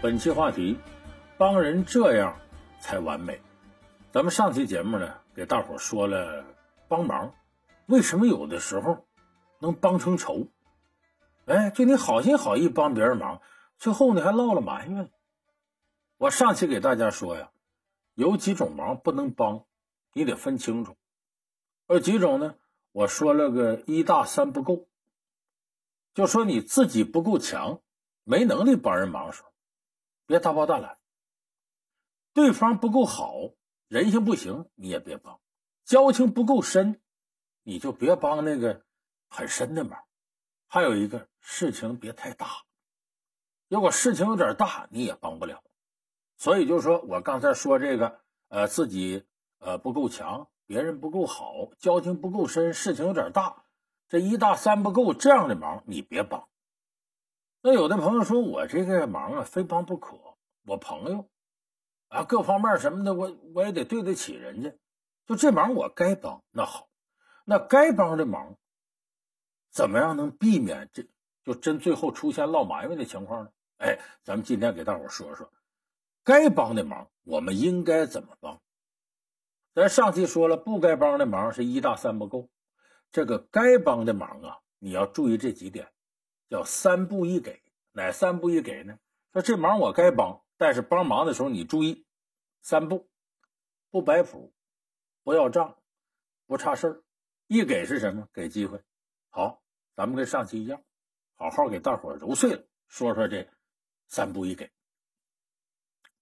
本期话题：帮人这样才完美。咱们上期节目呢，给大伙说了帮忙，为什么有的时候能帮成仇？哎，就你好心好意帮别人忙，最后呢还落了埋怨。我上期给大家说呀，有几种忙不能帮，你得分清楚。有几种呢，我说了个一大三不够，就说你自己不够强，没能力帮人忙时候。别大包大揽，对方不够好，人性不行，你也别帮；交情不够深，你就别帮那个很深的忙。还有一个事情别太大，如果事情有点大，你也帮不了。所以就说我刚才说这个，呃，自己呃不够强，别人不够好，交情不够深，事情有点大，这一大三不够，这样的忙你别帮。那有的朋友说我这个忙啊，非帮不可。我朋友啊，各方面什么的，我我也得对得起人家。就这忙我该帮，那好，那该帮的忙，怎么样能避免这就真最后出现落埋怨的情况呢？哎，咱们今天给大伙说说，该帮的忙我们应该怎么帮。咱上期说了，不该帮的忙是一大三不够，这个该帮的忙啊，你要注意这几点。叫三不一给，哪三不一给呢？说这忙我该帮，但是帮忙的时候你注意三不：不摆谱，不要账，不差事儿。一给是什么？给机会。好，咱们跟上期一样，好好给大伙揉碎了说说这三不一给。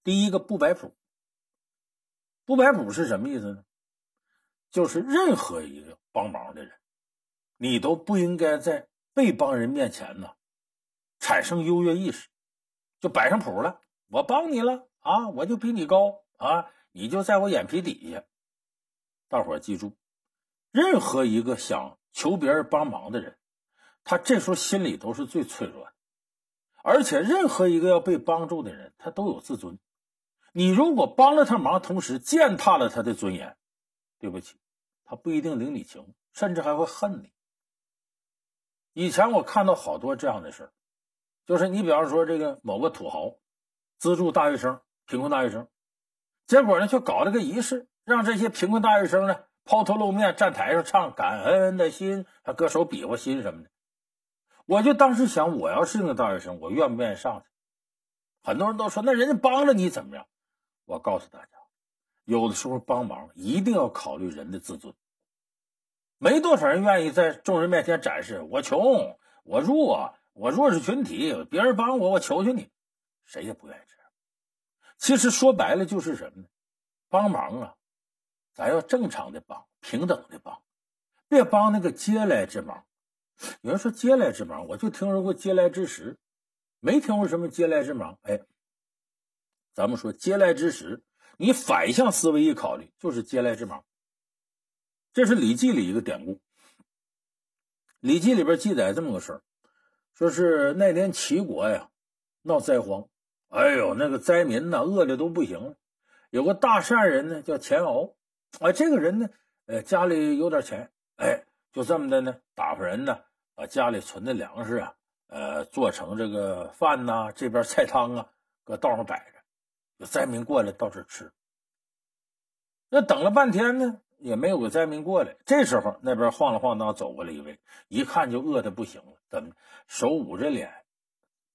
第一个不摆谱，不摆谱是什么意思呢？就是任何一个帮忙的人，你都不应该在。被帮人面前呢，产生优越意识，就摆上谱了。我帮你了啊，我就比你高啊，你就在我眼皮底下。大伙儿记住，任何一个想求别人帮忙的人，他这时候心里都是最脆弱的。而且，任何一个要被帮助的人，他都有自尊。你如果帮了他忙，同时践踏了他的尊严，对不起，他不一定领你情，甚至还会恨你。以前我看到好多这样的事儿，就是你比方说这个某个土豪资助大学生、贫困大学生，结果呢就搞了个仪式，让这些贫困大学生呢抛头露面站台上唱《感恩的心》，还歌手比划心什么的。我就当时想，我要是那个大学生，我愿不愿意上去？很多人都说，那人家帮了你怎么样？我告诉大家，有的时候帮忙一定要考虑人的自尊。没多少人愿意在众人面前展示我穷，我弱，我弱势群体，别人帮我，我求求你，谁也不愿意这样。其实说白了就是什么呢？帮忙啊，咱要正常的帮，平等的帮，别帮那个嗟来之忙。有人说嗟来之忙，我就听说过嗟来之食，没听过什么嗟来之忙。哎，咱们说嗟来之食，你反向思维一考虑，就是嗟来之忙。这是《礼记》里一个典故，《礼记》里边记载这么个事儿，说是那年齐国呀闹灾荒，哎呦，那个灾民呐饿的都不行了。有个大善人呢叫钱敖，啊，这个人呢，呃，家里有点钱，哎，就这么的呢，打发人呢把家里存的粮食啊，呃，做成这个饭呐，这边菜汤啊，搁道上摆着，有灾民过来到这吃。那等了半天呢。也没有个灾民过来，这时候那边晃了晃荡走过来一位，一看就饿的不行了，怎么手捂着脸，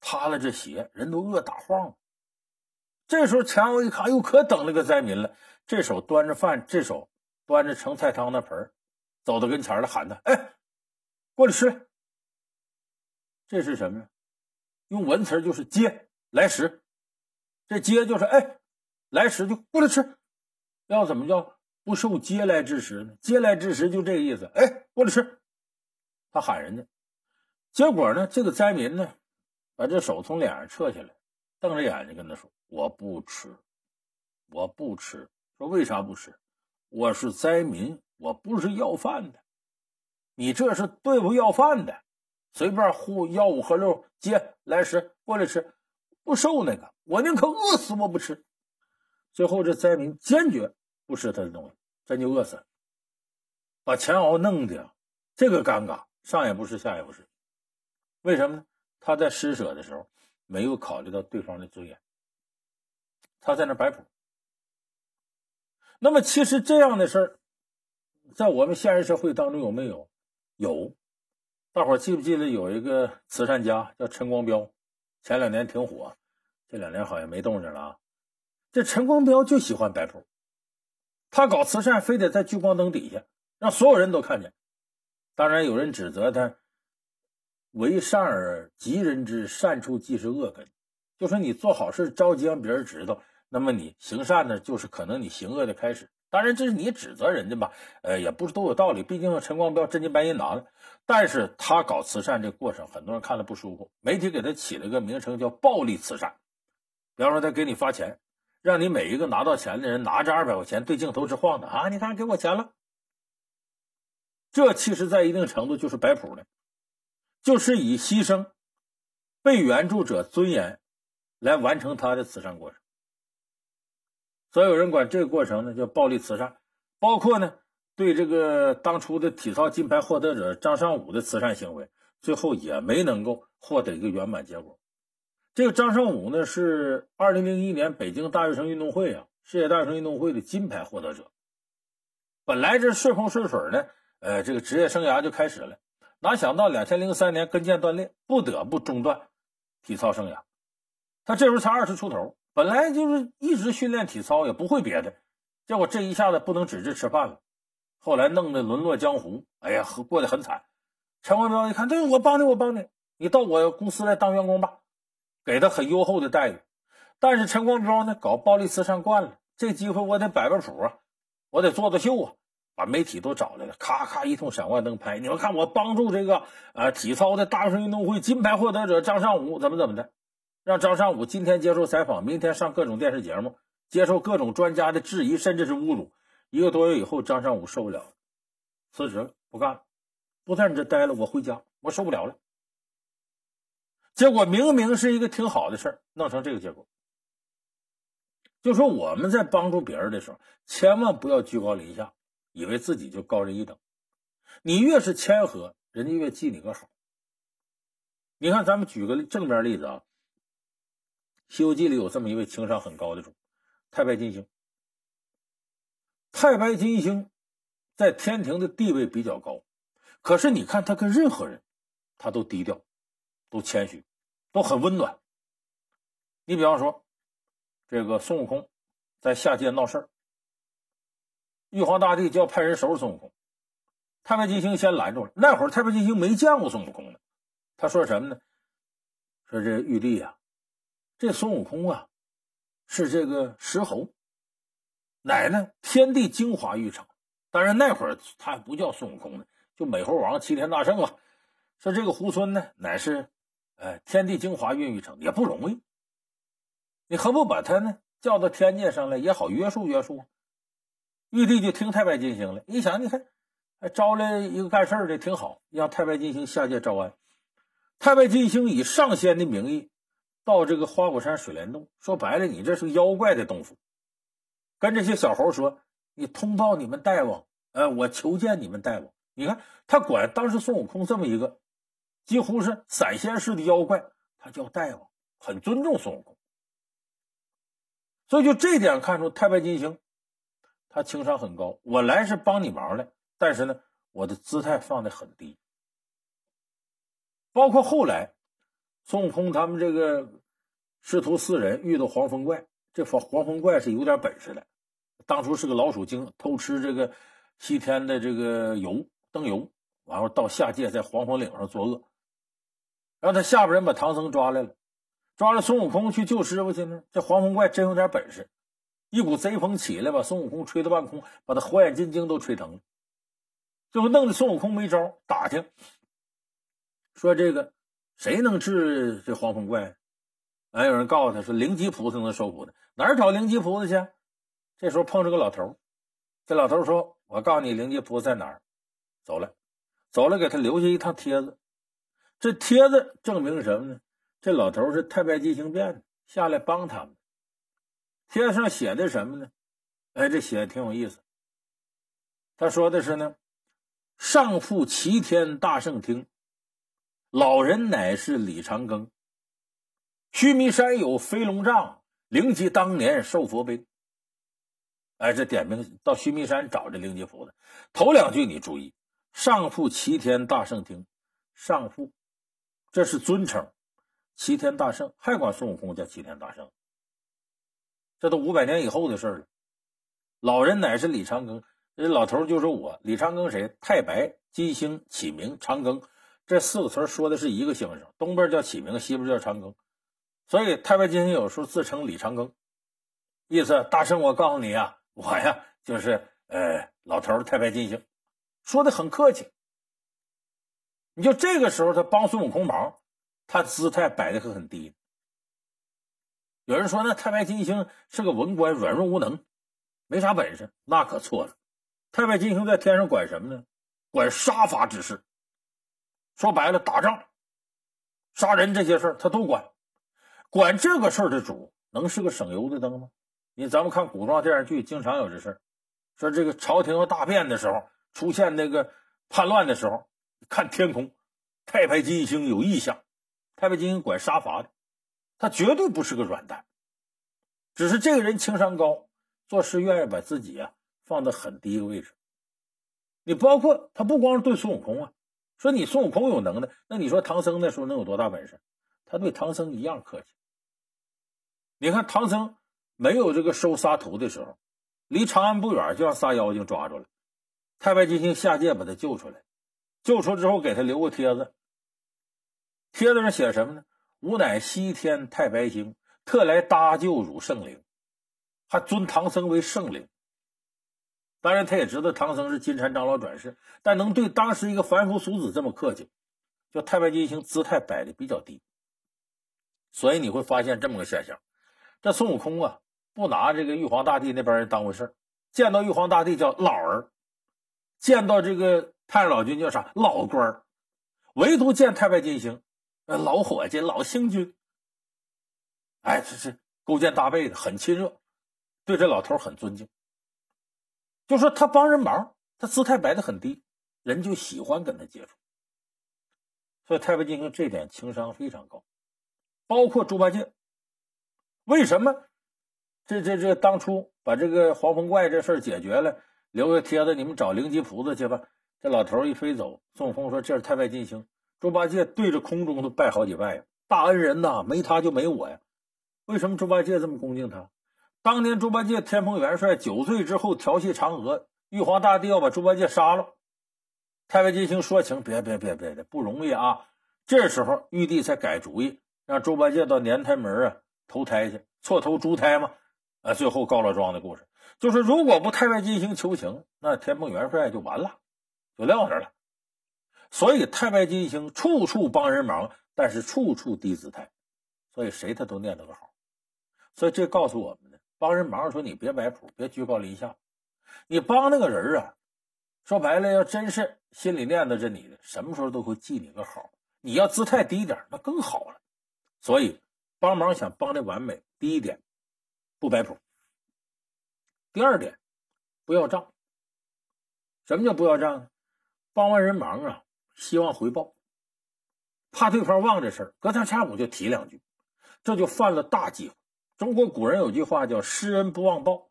塌了这鞋，人都饿打晃了。这时候钱敖一看，又可等了个灾民了，这手端着饭，这手端着盛菜汤的盆走到跟前了，喊他：“哎，过来吃。”这是什么呀？用文词就是接来食，这接就是哎，来食就过来吃，要怎么叫？不受嗟来之食呢？嗟来之食就这个意思。哎，过来吃！他喊人家，结果呢，这个灾民呢，把这手从脸上撤下来，瞪着眼睛跟他说：“我不吃，我不吃。”说为啥不吃？我是灾民，我不是要饭的。你这是对付要饭的，随便呼吆五喝六，接来食过来吃，不受那个，我宁可饿死我不吃。最后这灾民坚决。不吃他的东西，真就饿死了，把钱敖弄的这个尴尬，上也不是，下也不是。为什么呢？他在施舍的时候没有考虑到对方的尊严，他在那摆谱。那么，其实这样的事儿，在我们现实社会当中有没有？有。大伙记不记得有一个慈善家叫陈光标？前两年挺火，这两年好像没动静了啊。这陈光标就喜欢摆谱，他搞慈善非得在聚光灯底下，让所有人都看见。当然，有人指责他为善而急人之善处，即是恶根。就说你做好事着急让别人知道。那么你行善呢，就是可能你行恶的开始。当然，这是你指责人家吧，呃，也不是都有道理。毕竟陈光标真金白银拿了，但是他搞慈善这过程，很多人看了不舒服。媒体给他起了个名称叫“暴力慈善”。比方说，他给你发钱，让你每一个拿到钱的人拿着二百块钱对镜头直晃的啊！你看，给我钱了。这其实，在一定程度就是摆谱的，就是以牺牲被援助者尊严来完成他的慈善过程。所以有人管这个过程呢叫暴力慈善，包括呢对这个当初的体操金牌获得者张尚武的慈善行为，最后也没能够获得一个圆满结果。这个张尚武呢是二零零一年北京大学生运动会啊世界大学生运动会的金牌获得者，本来这顺风顺水呢，呃，这个职业生涯就开始了，哪想到两千零三年跟腱断裂，不得不中断体操生涯。他这时候才二十出头。本来就是一直训练体操，也不会别的，结果这一下子不能只是吃饭了，后来弄得沦落江湖，哎呀，过得很惨。陈光标一看，对我帮你，我帮你，你到我公司来当员工吧，给他很优厚的待遇。但是陈光标呢，搞暴力慈善惯了，这机会我得摆摆谱啊，我得做做秀啊，把媒体都找来了，咔咔一通闪光灯拍。你们看我帮助这个呃体操的大学生运动会金牌获得者张尚武怎么怎么的。让张尚武今天接受采访，明天上各种电视节目，接受各种专家的质疑，甚至是侮辱。一个多月以后，张尚武受不了，辞职了，不干了，不在你这待了，我回家，我受不了了。结果明明是一个挺好的事儿，弄成这个结果。就说我们在帮助别人的时候，千万不要居高临下，以为自己就高人一等。你越是谦和，人家越记你个好。你看，咱们举个正面例子啊。《西游记》里有这么一位情商很高的主，太白金星。太白金星在天庭的地位比较高，可是你看他跟任何人，他都低调，都谦虚，都很温暖。你比方说，这个孙悟空在下界闹事儿，玉皇大帝就要派人收拾孙悟空，太白金星先拦住了。那会儿太白金星没见过孙悟空呢，他说什么呢？说这玉帝呀。这孙悟空啊，是这个石猴，乃呢天地精华育成。当然那会儿他还不叫孙悟空呢，就美猴王齐天大圣啊。说这个猢狲呢，乃是呃天地精华孕育成，也不容易。你何不把他呢叫到天界上来，也好约束约束。玉帝就听太白金星了，一想，你看，还招来一个干事的，挺好，让太白金星下界招安。太白金星以上仙的名义。到这个花果山水帘洞，说白了，你这是妖怪的洞府。跟这些小猴说：“你通报你们大王，呃，我求见你们大王。”你看他管当时孙悟空这么一个几乎是散仙式的妖怪，他叫大王，很尊重孙悟空。所以就这点看出，太白金星他情商很高。我来是帮你忙的，但是呢，我的姿态放的很低。包括后来。孙悟空他们这个师徒四人遇到黄风怪，这黄黄风怪是有点本事的。当初是个老鼠精，偷吃这个西天的这个油灯油，完后到下界在黄风岭上作恶，让他下边人把唐僧抓来了，抓了孙悟空去救师傅去呢。这黄风怪真有点本事，一股贼风起来，把孙悟空吹到半空，把他火眼金睛都吹疼了。最后弄得孙悟空没招，打听说这个。谁能治这黄风怪？哎，有人告诉他说，灵吉菩萨能收服的。哪儿找灵吉菩萨去？这时候碰着个老头这老头说：“我告诉你，灵吉菩萨在哪儿。”走了，走了，给他留下一趟帖子。这帖子证明什么呢？这老头是太白金星变的，下来帮他们。帖子上写的什么呢？哎，这写的挺有意思。他说的是呢：“上赴齐天大圣厅。”老人乃是李长庚，须弥山有飞龙杖，灵吉当年受佛兵。哎，这点名到须弥山找这灵吉谱的。头两句你注意：上父齐天大圣听，上父，这是尊称。齐天大圣还管孙悟空叫齐天大圣，这都五百年以后的事了。老人乃是李长庚，这老头就是我。李长庚谁？太白金星启明长庚，这四个词说的是一个星星，东边叫启明，西边叫长庚。所以太白金星有时候自称李长庚，意思大圣，我告诉你啊，我呀就是呃老头太白金星，说的很客气。你就这个时候他帮孙悟空忙。他姿态摆的可很低。有人说那太白金星是个文官，软弱无能，没啥本事，那可错了。太白金星在天上管什么呢？管杀伐之事。说白了，打仗、杀人这些事儿他都管。管这个事儿的主，能是个省油的灯吗？你咱们看古装电视剧，经常有这事儿。说这个朝廷要大变的时候，出现那个叛乱的时候，看天空，太白金星有异象。太白金星管杀伐的，他绝对不是个软蛋，只是这个人情商高，做事愿意把自己啊放在很低的位置。你包括他不光是对孙悟空啊，说你孙悟空有能耐，那你说唐僧那时候能有多大本事？他对唐僧一样客气。你看唐僧没有这个收沙徒的时候，离长安不远就让仨妖精抓住了，太白金星下界把他救出来，救出之后给他留个帖子。帖子上写什么呢？吾乃西天太白星，特来搭救汝圣灵，还尊唐僧为圣灵。当然，他也知道唐僧是金蝉长老转世，但能对当时一个凡夫俗子这么客气，就太白金星姿态摆的比较低。所以你会发现这么个现象：这孙悟空啊，不拿这个玉皇大帝那边人当回事见到玉皇大帝叫老儿，见到这个太上老君叫啥老官儿，唯独见太白金星。老伙计，老星君，哎，这是勾肩搭背的，很亲热，对这老头很尊敬。就说他帮人忙，他姿态摆的很低，人就喜欢跟他接触。所以太白金星这点情商非常高，包括猪八戒。为什么这这这当初把这个黄风怪这事解决了，留个帖子，你们找灵吉菩萨去吧。这老头一飞走，孙悟空说：“这是太白金星。”猪八戒对着空中都拜好几拜呀！大恩人呐，没他就没我呀！为什么猪八戒这么恭敬他？当年猪八戒天蓬元帅九岁之后调戏嫦娥，玉皇大帝要把猪八戒杀了。太白金星说情，别别别别的，不容易啊！这时候玉帝才改主意，让猪八戒到年胎门啊投胎去，错投猪胎嘛。啊，最后告了状的故事，就是如果不太白金星求情，那天蓬元帅就完了，就撂这了。所以太白金星处处帮人忙，但是处处低姿态，所以谁他都念叨个好。所以这告诉我们呢，帮人忙说你别摆谱，别居高临下。你帮那个人啊，说白了，要真是心里念叨着你的，什么时候都会记你个好。你要姿态低一点，那更好了。所以帮忙想帮的完美，第一点不摆谱，第二点不要账。什么叫不要账呢？帮完人忙啊。希望回报，怕对方忘这事儿，隔三差五就提两句，这就犯了大忌。中国古人有句话叫“施恩不忘报”，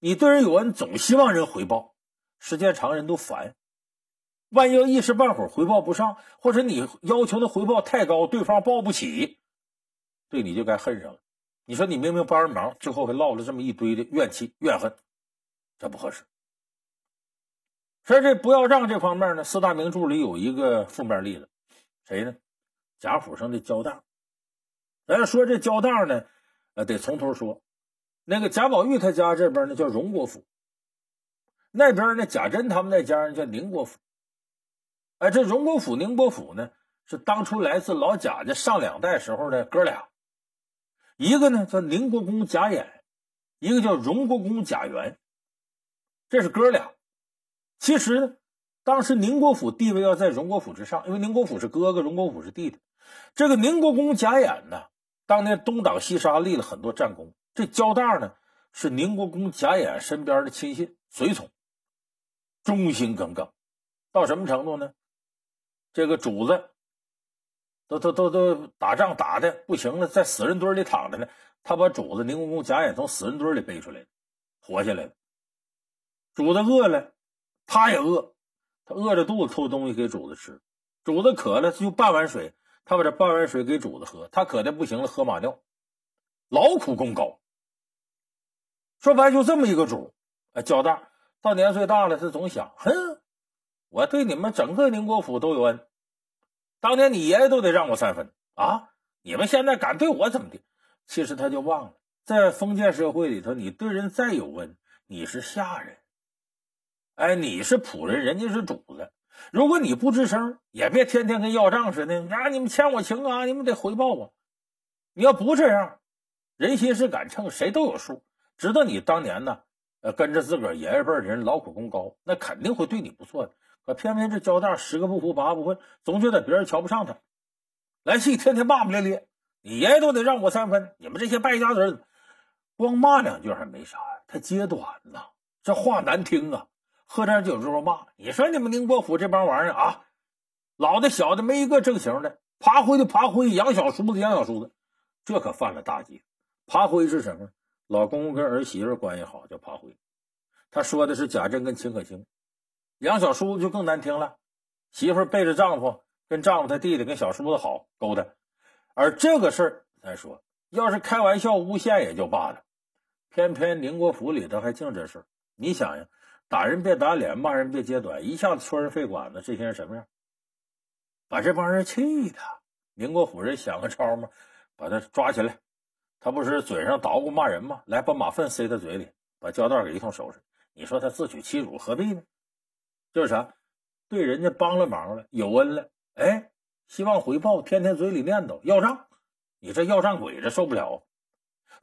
你对人有恩，总希望人回报，时间长人都烦。万一一时半会儿回报不上，或者你要求的回报太高，对方报不起，对你就该恨上了。你说你明明帮人忙，最后还落了这么一堆的怨气怨恨，这不合适。说这不要账这方面呢，四大名著里有一个负面例子，谁呢？贾府上的交当。咱说这交当呢，呃，得从头说。那个贾宝玉他家这边呢叫荣国府，那边呢贾珍他们那家人叫宁国府。哎，这荣国府、宁国府呢，是当初来自老贾家上两代时候的哥俩，一个呢叫宁国公贾演，一个叫荣国公贾元，这是哥俩。其实呢，当时宁国府地位要在荣国府之上，因为宁国府是哥哥，荣国府是弟弟。这个宁国公贾演呢，当年东挡西杀，立了很多战功。这焦大呢，是宁国公贾演身边的亲信随从，忠心耿耿，到什么程度呢？这个主子都都都都打仗打的不行了，在死人堆里躺着呢，他把主子宁国公贾演从死人堆里背出来活下来了。主子饿了，他也饿，他饿着肚子偷东西给主子吃。主子渴了，就半碗水，他把这半碗水给主子喝。他渴的不行了，喝马尿，劳苦功高。说白就这么一个主，哎，焦大到年岁大了，他总想，哼，我对你们整个宁国府都有恩，当年你爷爷都得让我三分啊！你们现在敢对我怎么的？其实他就忘了，在封建社会里头，你对人再有恩，你是下人，哎，你是仆人，人家是主子。如果你不吱声，也别天天跟要账似的，啊，你们欠我情啊，你们得回报我。你要不这样，人心是杆秤，谁都有数，知道你当年呢，呃，跟着自个儿爷爷辈的人劳苦功高，那肯定会对你不错的。可偏偏这焦大十个不服八个不会，总觉得别人瞧不上他，来气天天骂骂咧咧。你爷爷都得让我三分，你们这些败家子，光骂两句还没啥呀，他揭短了，这话难听啊！喝点酒之后骂，你说你们宁国府这帮玩意儿啊，老的小的没一个正形的，爬灰的爬灰，养小叔子养小叔子，这可犯了大忌。爬灰是什么？老公公跟儿媳妇关系好叫爬灰，他说的是贾珍跟秦可卿。养小叔子就更难听了，媳妇背着丈夫跟丈夫他弟弟跟小叔子好勾搭。而这个事儿，咱说，要是开玩笑诬陷也就罢了，偏偏宁国府里头还净这事儿。你想想，打人别打脸，骂人别揭短，一下子戳人肺管子，这些人什么样？把这帮人气的。宁国府人想个招嘛，把他抓起来。他不是嘴上捣鼓骂人吗？来，把马粪塞他嘴里，把胶带给一通收拾。你说他自取其辱，何必呢？就是啥，对人家帮了忙了，有恩了，哎。希望回报，天天嘴里念叨要账，你这要账鬼子受不了。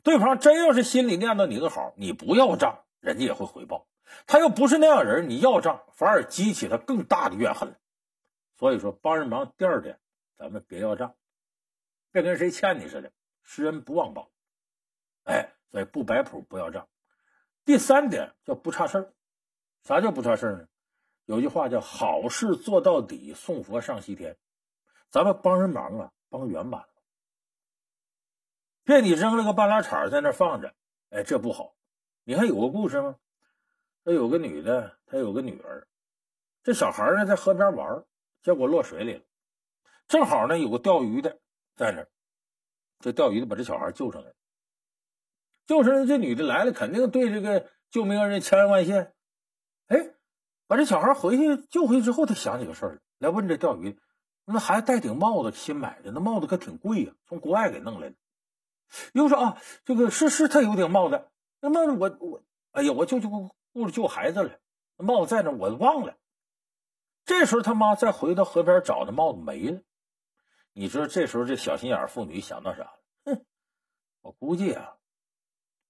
对方真要是心里念叨你个好，你不要账，人家也会回报。他又不是那样人，你要账反而激起他更大的怨恨所以说，帮人忙，第二点，咱们别要账，别跟谁欠你似的，施恩不忘报。哎，所以不摆谱，不要账。第三点叫不差事儿。啥叫不差事儿呢？有句话叫好事做到底，送佛上西天。咱们帮人忙啊，帮圆满了。别你扔了个半拉铲在那放着，哎，这不好。你还有个故事吗？说有个女的，她有个女儿，这小孩呢在河边玩，结果落水里了。正好呢有个钓鱼的在那，这钓鱼的把这小孩救上来了。救上来，这女的来了，肯定对这个救命恩人千恩万谢。哎，把这小孩回去救回去之后，他想起个事儿来，问这钓鱼的。那孩子戴顶帽子，新买的，那帽子可挺贵呀，从国外给弄来的。又说啊，这个是是他有顶帽子，那帽子我我，哎呀，我就就顾着救孩子了，帽子在那，我忘了。这时候他妈再回到河边找，那帽子没了。你知道这时候这小心眼妇女想到啥了？哼，我估计啊，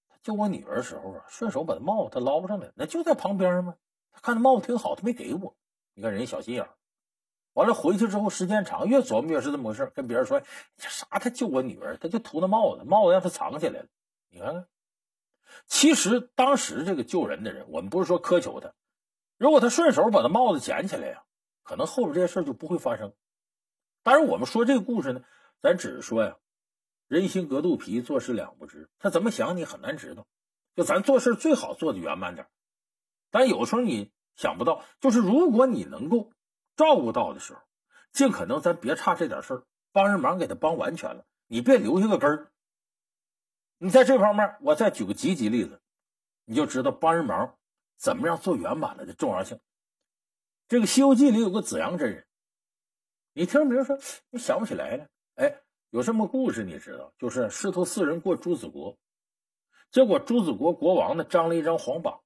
他救我女儿时候啊，顺手把那帽子他捞上来，那就在旁边嘛。他看那帽子挺好，他没给我。你看人小心眼。完了回去之后，时间长，越琢磨越是这么回事跟别人说：“啥？他救我女儿，他就图那帽子，帽子让他藏起来了。”你看看，其实当时这个救人的人，我们不是说苛求他，如果他顺手把他帽子捡起来呀，可能后边这些事就不会发生。当然，我们说这个故事呢，咱只是说呀，人心隔肚皮，做事两不知。他怎么想，你很难知道。就咱做事最好做的圆满点，但有时候你想不到，就是如果你能够。照顾到的时候，尽可能咱别差这点事儿，帮人忙给他帮完全了，你别留下个根儿。你在这方面，我再举个积极例子，你就知道帮人忙怎么样做圆满了的重要性。这个《西游记》里有个紫阳真人，你听名说你想不起来了。哎，有这么故事，你知道，就是师徒四人过朱子国，结果朱子国国王呢张了一张黄榜，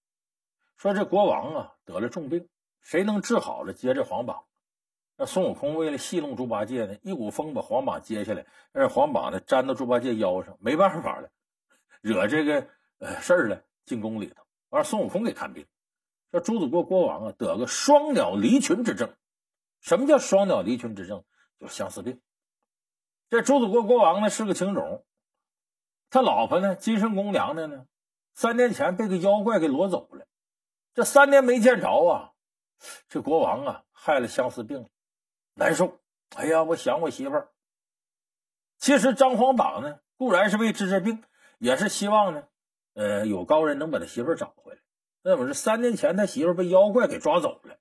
说这国王啊得了重病。谁能治好了，接这黄榜。那孙悟空为了戏弄猪八戒呢，一股风把黄榜揭下来，让黄榜呢粘到猪八戒腰上，没办法了，惹这个呃事儿了，进宫里头，让孙悟空给看病。说朱子国国王啊，得个双鸟离群之症。什么叫双鸟离群之症？就是相思病。这朱子国国王呢是个情种，他老婆呢金圣宫娘娘呢，三年前被个妖怪给掳走了，这三年没见着啊。这国王啊，害了相思病，难受。哎呀，我想我媳妇儿。其实张皇榜呢，固然是为治这病，也是希望呢，呃，有高人能把他媳妇找回来。那么是三年前他媳妇被妖怪给抓走了，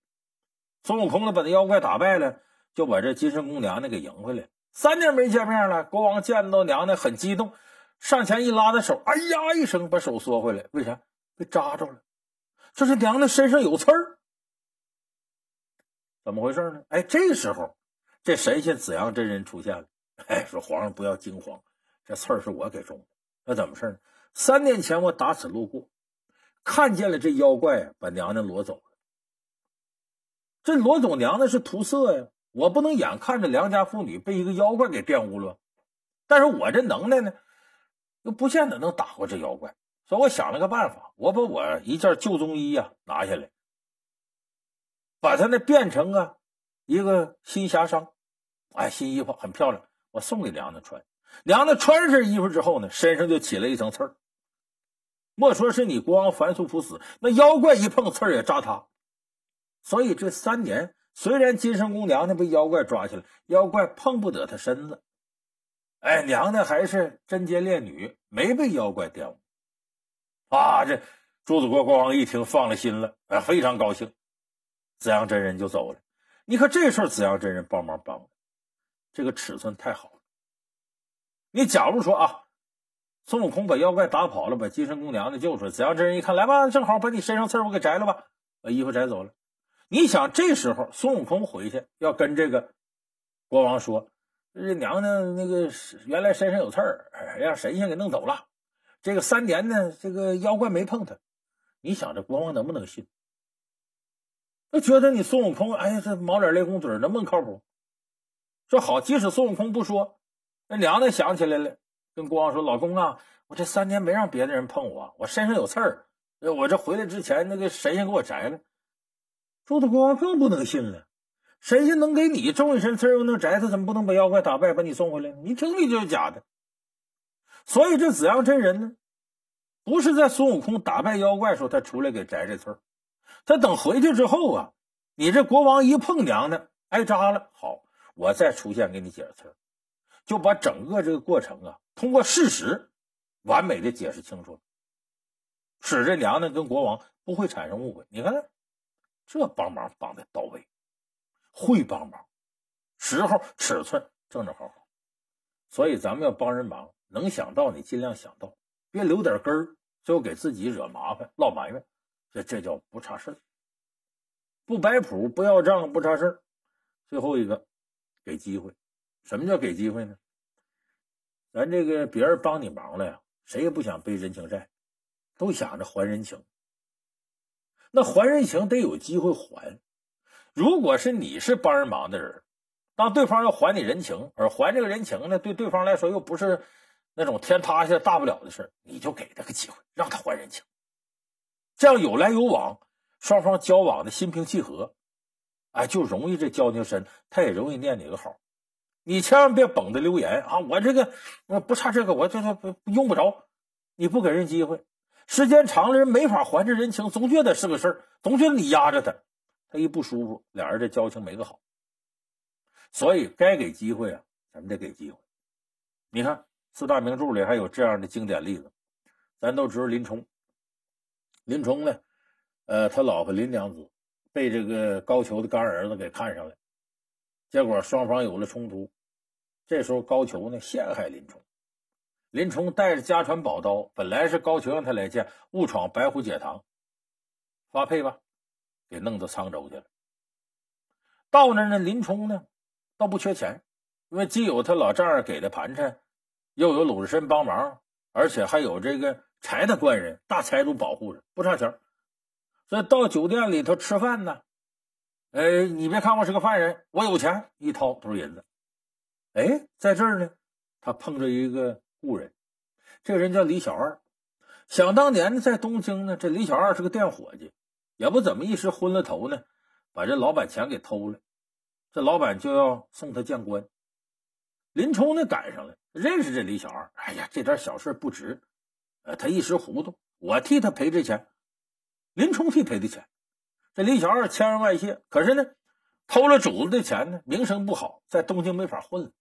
孙悟空呢把那妖怪打败了，就把这金身宫娘娘给迎回来。三年没见面了，国王见到娘娘很激动，上前一拉她手，哎呀一声把手缩回来，为啥？被扎着了。这是娘娘身上有刺儿，怎么回事呢？哎，这时候这神仙紫阳真人出现了，哎，说皇上不要惊慌，这刺儿是我给中的。那怎么事呢？三年前我打此路过，看见了这妖怪，把娘娘掳走了。这罗走娘娘是图色呀，我不能眼看着良家妇女被一个妖怪给玷污了。但是我这能耐呢，又不见得能打过这妖怪。所以我想了个办法，我把我一件旧中衣呀拿下来，把它那变成啊一个新霞裳，哎，新衣服很漂亮，我送给娘娘穿。娘娘穿上衣服之后呢，身上就起了一层刺儿。莫说是你国王樊素不死，那妖怪一碰刺儿也扎他。所以这三年，虽然金圣宫娘娘被妖怪抓起来，妖怪碰不得她身子。哎，娘娘还是贞洁烈女，没被妖怪玷污。啊！这朱子国国王一听，放了心了，哎，非常高兴。紫阳真人就走了。你看这事儿，紫阳真人帮忙帮，这个尺寸太好了。你假如说啊，孙悟空把妖怪打跑了，把金身宫娘娘救出来，紫阳真人一看，来吧，正好把你身上刺儿我给摘了吧，把衣服摘走了。你想这时候孙悟空回去要跟这个国王说，这娘娘那个原来身上有刺儿，让神仙给弄走了。这个三年呢，这个妖怪没碰他，你想这国王能不能信？他觉得你孙悟空，哎呀，这毛脸雷公嘴能不能靠谱？说好，即使孙悟空不说，那娘娘想起来了，跟国王说：“老公啊，我这三年没让别的人碰我，我身上有刺儿，我这回来之前那个神仙给我摘了。”朱子国王更不能信了，神仙能给你种一身刺儿，又能摘他，怎么不能把妖怪打败，把你送回来？你听，你就是假的。所以这紫阳真人呢，不是在孙悟空打败妖怪时候他出来给摘这刺儿，他等回去之后啊，你这国王一碰娘娘挨扎了，好，我再出现给你解释刺儿，就把整个这个过程啊，通过事实完美的解释清楚了，使这娘娘跟国王不会产生误会。你看，这帮忙帮的到位，会帮忙，时候尺寸正正好好，所以咱们要帮人忙。能想到你尽量想到，别留点根儿，最后给自己惹麻烦、落埋怨，这这叫不差事儿。不摆谱、不要账、不差事儿。最后一个，给机会。什么叫给机会呢？咱这个别人帮你忙了呀，谁也不想背人情债，都想着还人情。那还人情得有机会还。如果是你是帮人忙的人，当对方要还你人情，而还这个人情呢，对对方来说又不是。那种天塌下大不了的事你就给他个机会，让他还人情，这样有来有往，双方交往的心平气和，哎，就容易这交情深，他也容易念你个好。你千万别绷着留言啊！我这个不差这个，我这这不用不着。你不给人机会，时间长了人没法还这人情，总觉得是个事儿，总觉得你压着他，他一不舒服，俩人这交情没个好。所以该给机会啊，咱们得给机会。你看。四大名著里还有这样的经典例子，咱都知道林冲。林冲呢，呃，他老婆林娘子被这个高俅的干儿子给看上了，结果双方有了冲突。这时候高俅呢陷害林冲，林冲带着家传宝刀，本来是高俅让他来见，误闯白虎节堂，发配吧，给弄到沧州去了。到那呢，林冲呢倒不缺钱，因为既有他老丈人给的盘缠。又有鲁智深帮忙，而且还有这个柴大官人、大财主保护着，不差钱所以到酒店里头吃饭呢，哎，你别看我是个犯人，我有钱，一掏都是银子。哎，在这儿呢，他碰着一个故人，这个人叫李小二。想当年呢，在东京呢，这李小二是个店伙计，也不怎么一时昏了头呢，把这老板钱给偷了。这老板就要送他见官，林冲呢赶上了。认识这李小二，哎呀，这点小事不值，呃，他一时糊涂，我替他赔这钱，林冲替赔的钱，这李小二千恩万谢。可是呢，偷了主子的钱呢，名声不好，在东京没法混了。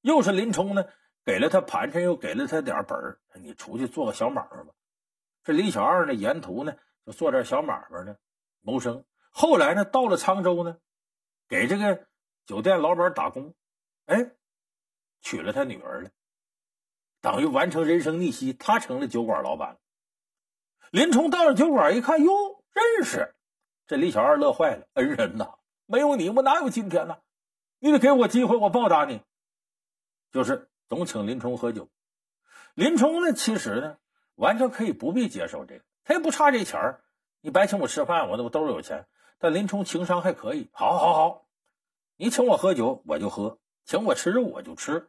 又是林冲呢，给了他盘缠，又给了他点本儿，你出去做个小买卖吧。这李小二呢，沿途呢就做点小买卖呢，谋生。后来呢，到了沧州呢，给这个酒店老板打工，哎，娶了他女儿了，等于完成人生逆袭，他成了酒馆老板。林冲到了酒馆一看，哟，认识这李小二，乐坏了。恩人呐，没有你，我哪有今天呢？你得给我机会，我报答你。就是总请林冲喝酒。林冲呢，其实呢，完全可以不必接受这个，他也不差这钱儿。你白请我吃饭，我我兜里有钱。但林冲情商还可以，好，好，好，你请我喝酒，我就喝；请我吃肉，我就吃。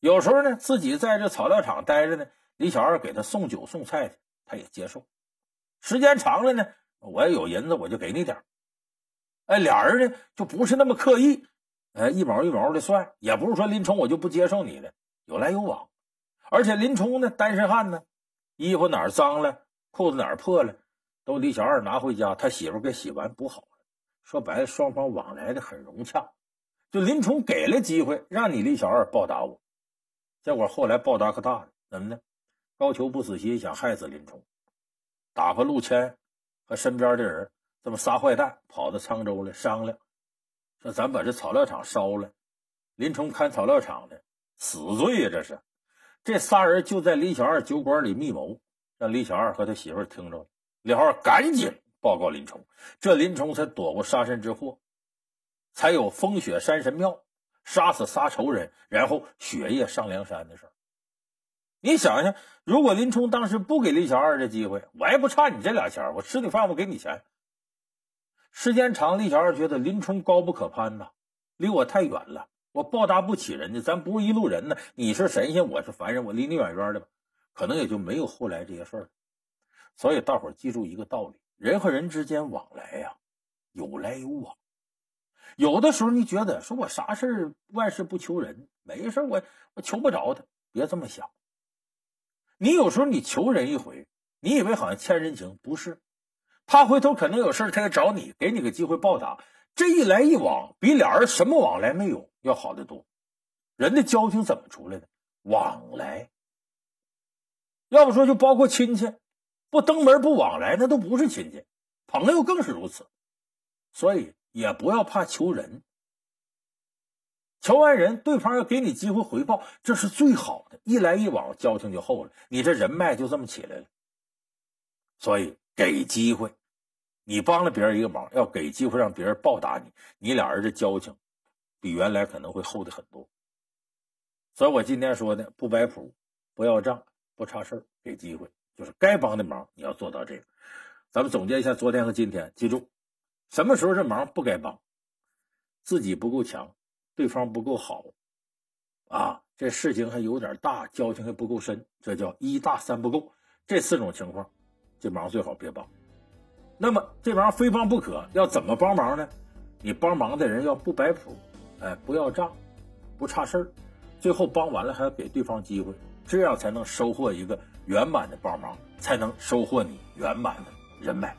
有时候呢，自己在这草料场待着呢，李小二给他送酒送菜去，他也接受。时间长了呢，我也有银子，我就给你点哎，俩人呢就不是那么刻意，哎，一毛一毛的算，也不是说林冲我就不接受你了，有来有往。而且林冲呢，单身汉呢，衣服哪儿脏了，裤子哪儿破了。都李小二拿回家，他媳妇给洗完补好了。说白了，双方往来的很融洽。就林冲给了机会，让你李小二报答我，结果后来报答可大了。怎么呢？高俅不死心，想害死林冲，打发陆谦和身边的人这么仨坏蛋跑到沧州来商量，说咱把这草料场烧了。林冲看草料场的死罪呀，这是。这仨人就在李小二酒馆里密谋，让李小二和他媳妇听着了。李二赶紧报告林冲，这林冲才躲过杀身之祸，才有风雪山神庙杀死仨仇人，然后雪夜上梁山的事儿。你想想，如果林冲当时不给李小二这机会，我也不差你这俩钱我吃你饭，我给你钱。时间长，李小二觉得林冲高不可攀呐，离我太远了，我报答不起人家，咱不是一路人呢。你是神仙，我是凡人，我离你远远的吧，可能也就没有后来这些事儿。所以，大伙儿记住一个道理：人和人之间往来呀，有来有往。有的时候，你觉得说我啥事儿万事不求人，没事我我求不着他，别这么想。你有时候你求人一回，你以为好像欠人情，不是？他回头可能有事他也找你，给你个机会报答。这一来一往，比俩人什么往来没有要好得多。人的交情怎么出来的？往来。要不说，就包括亲戚。不登门不往来，那都不是亲戚，朋友更是如此。所以也不要怕求人，求完人，对方要给你机会回报，这是最好的。一来一往，交情就厚了，你这人脉就这么起来了。所以给机会，你帮了别人一个忙，要给机会让别人报答你，你俩人的交情比原来可能会厚的很多。所以我今天说的，不摆谱，不要账，不差事儿，给机会。就是该帮的忙，你要做到这个。咱们总结一下昨天和今天，记住，什么时候这忙不该帮？自己不够强，对方不够好，啊，这事情还有点大，交情还不够深，这叫一大三不够。这四种情况，这忙最好别帮。那么这忙非帮不可，要怎么帮忙呢？你帮忙的人要不摆谱，哎，不要账，不差事儿，最后帮完了还要给对方机会，这样才能收获一个。圆满的帮忙，才能收获你圆满的人脉。